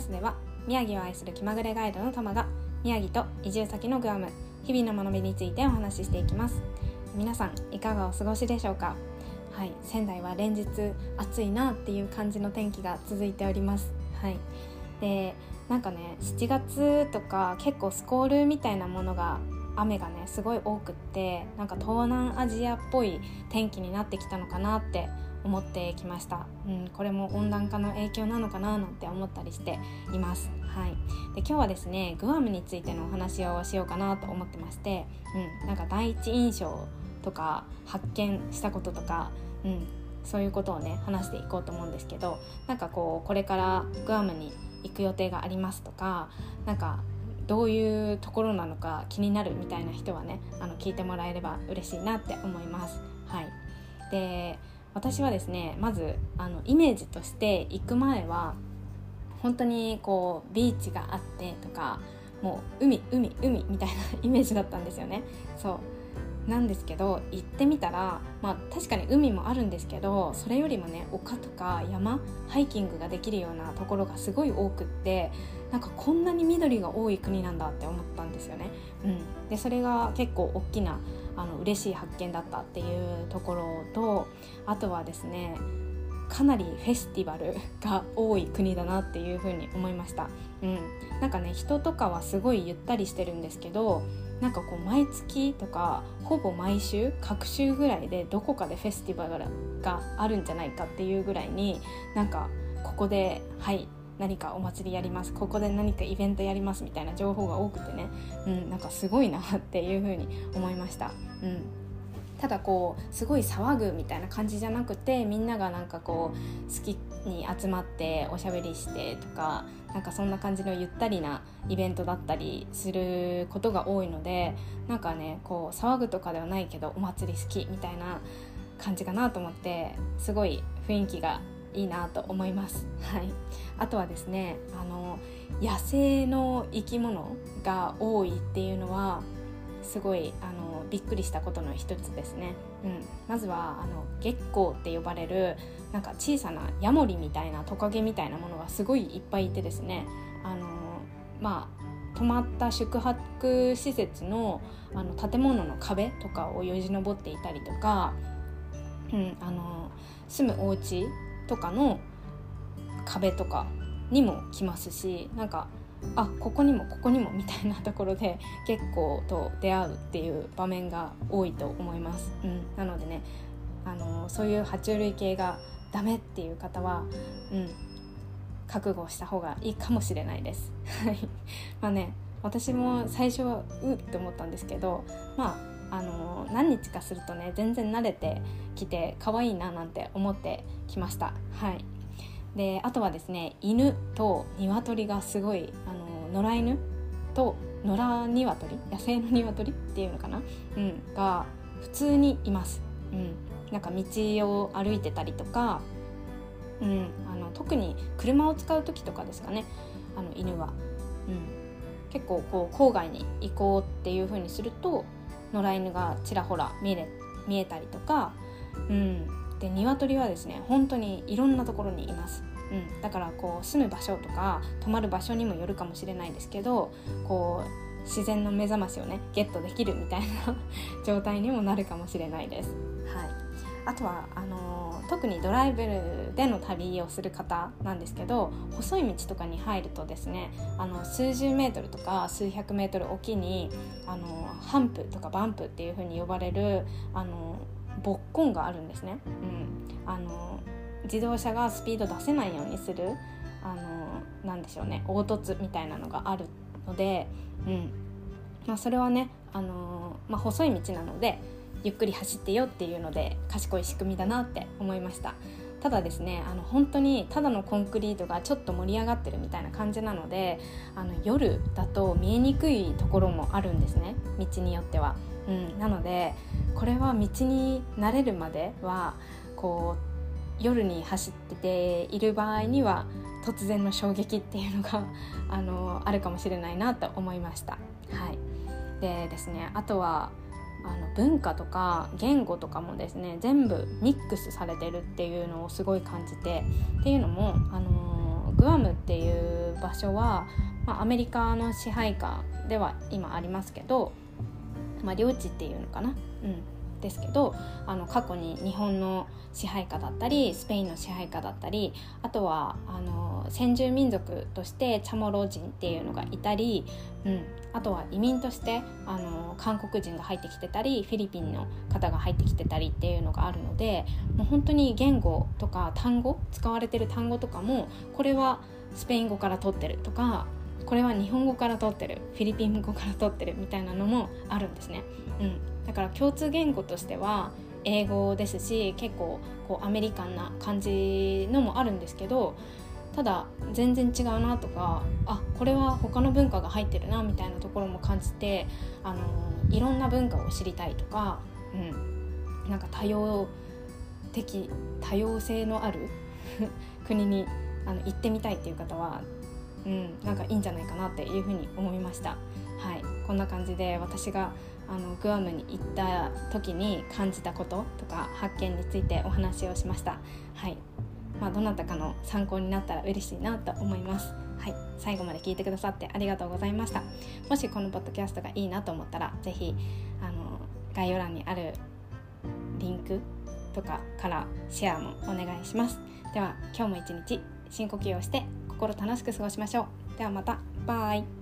スでは宮城を愛する気まぐれガイドのトマが宮城と移住先のグアム日々の学びについてお話ししていきます。皆さんいかがお過ごしでしょうか？はい仙台は連日暑いなっていう感じの天気が続いております。はい。でなんかね7月とか結構スコールみたいなものが雨がねすごい多くってなんか東南アジアっぽい天気になってきたのかなって思ってきました、うん、これも温暖化の影響なのかななんて思ったりしています、はい、で今日はですねグアムについてのお話をしようかなと思ってまして、うん、なんか第一印象とか発見したこととか、うん、そういうことをね話していこうと思うんですけどなんかこうこれからグアムに行く予定がありますとかなんかどういうところなのか気になるみたいな人はねあの聞いてもらえれば嬉しいなって思います。はい、で私はですねまずあのイメージとして行く前は本当にこうビーチがあってとかもう海海海みたいな イメージだったんですよね。そうなんですけど行ってみたら、まあ、確かに海もあるんですけどそれよりもね丘とか山ハイキングができるようなところがすごい多くってなんかこんなに緑が多い国なんだって思ったんですよね。うん、でそれが結構大きなあの嬉しい発見だったっていうところとあとはですねかなりフェスティバルが多い国だなっていうふうに思いました、うん、なんかね人とかはすごいゆったりしてるんですけどなんかこう毎月とかほぼ毎週各週ぐらいでどこかでフェスティバルがあるんじゃないかっていうぐらいになんかここではい何かお祭りやります。ここで何かイベントやりますみたいな情報が多くてね、うん、なんかすごいなっていうふうに思いました。うん。ただこうすごい騒ぐみたいな感じじゃなくてみんながなんかこう好きに集まっておしゃべりしてとかなんかそんな感じのゆったりなイベントだったりすることが多いのでなんかねこう騒ぐとかではないけどお祭り好きみたいな感じかなと思ってすごい雰囲気がいいなと思います。はい、あとはですねあの野生の生き物が多いっていうのはすごいあのびっくりしたことの一つですね。うん、まずはあの月光って呼ばれるなんか小さなヤモリみたいなトカゲみたいなものがすごいいっぱいいてですねあのまあ泊まった宿泊施設のあの建物の壁とかをよじ登っていたりとか、うん、あの住むお家とかの壁とかにも来ますしなんかあここにもここにもみたいなところで 結構と出会うっていう場面が多いと思います。うん、なのでねあのそういう爬虫類系がダメっていう方は、うん、覚悟した方がいいかもしれないです。まあね私も最初はうって思ったんですけどまああの何日かするとね全然慣れてきて可愛いななんて思ってきました。はい。であとはですね犬と鶏がすごいあの野良犬と野良鶏野生の鶏っていうのかな、うん、が普通にいます、うん、なんか道を歩いてたりとか、うん、あの特に車を使う時とかですかね。あの犬は、うん、結構こう郊外に行こうっていう風にすると野良犬がちらほら見え見えたりとか、うん、で鶏はですね本当にいろんなところにいます。うん、だからこう住む場所とか泊まる場所にもよるかもしれないですけどこう自然の目覚ましをねゲットできるみたいな 状態にもなるかもしれないです。はい、あとはあのー、特にドライブでの旅をする方なんですけど細い道とかに入るとですねあの数十メートルとか数百メートルおきにあのハンプとかバンプっていう風に呼ばれるあのボッコンがあるんですね。うん、あの自動車がスピード出せないようにするあのなんでしょうね。凹凸みたいなのがあるので、うん。まあ、それはねあの、まあ、細い道なのでゆっくり走ってよっていうので賢い仕組みだなって思いました。ただですねあの本当にただのコンクリートがちょっと盛り上がってるみたいな感じなのであの夜だと見えにくいところもあるんですね。道によっては、うん、なのでこれは道に慣れるまではこう夜に走ってている場合には突然の衝撃っていうのが あのあるかもしれないなと思いました。はい、でですねあとはあの文化とか言語とかもですね全部ミックスされてるっていうのをすごい感じてっていうのも、あののグアムっていう場所は、まあ、アメリカの支配下では今ありますけど、まあ、領地っていうのかな、うん、ですけどあの過去に日本の支配下だったりスペインの支配下だったりあとはあの先住民族としてチャモロ人っていうのがいたり、うん、あとは移民としてあの韓国人が入ってきてたりフィリピンの方が入ってきてたりっていうのがあるのでもう本当に言語とか単語使われてる単語とかもこれはスペイン語から取ってるとかこれは日本語から取ってるフィリピン語から取ってるみたいなのもあるんですね。うん、だから共通言語としては英語ですし結構こうアメリカンな感じのもあるんですけどただ全然違うなとかあこれは他の文化が入ってるなみたいなところも感じてあのいろんな文化を知りたいとか、うん、なんか多様的多様性のある 国にあの行ってみたいっていう方は、うん、なんかいいんじゃないかなっていうふうに思いました。はい、こんな感じで私があのグアムに行った時に感じたこととか発見についてお話をしました。はいまあ、どなたかの参考になったら嬉しいなと思います。はい、最後まで聞いてくださってありがとうございました。もしこのポッドキャストがいいなと思ったら、是非あの概要欄にあるリンクとかからシェアもお願いします。では今日も一日深呼吸をして心楽しく過ごしましょう。ではまた。バイ。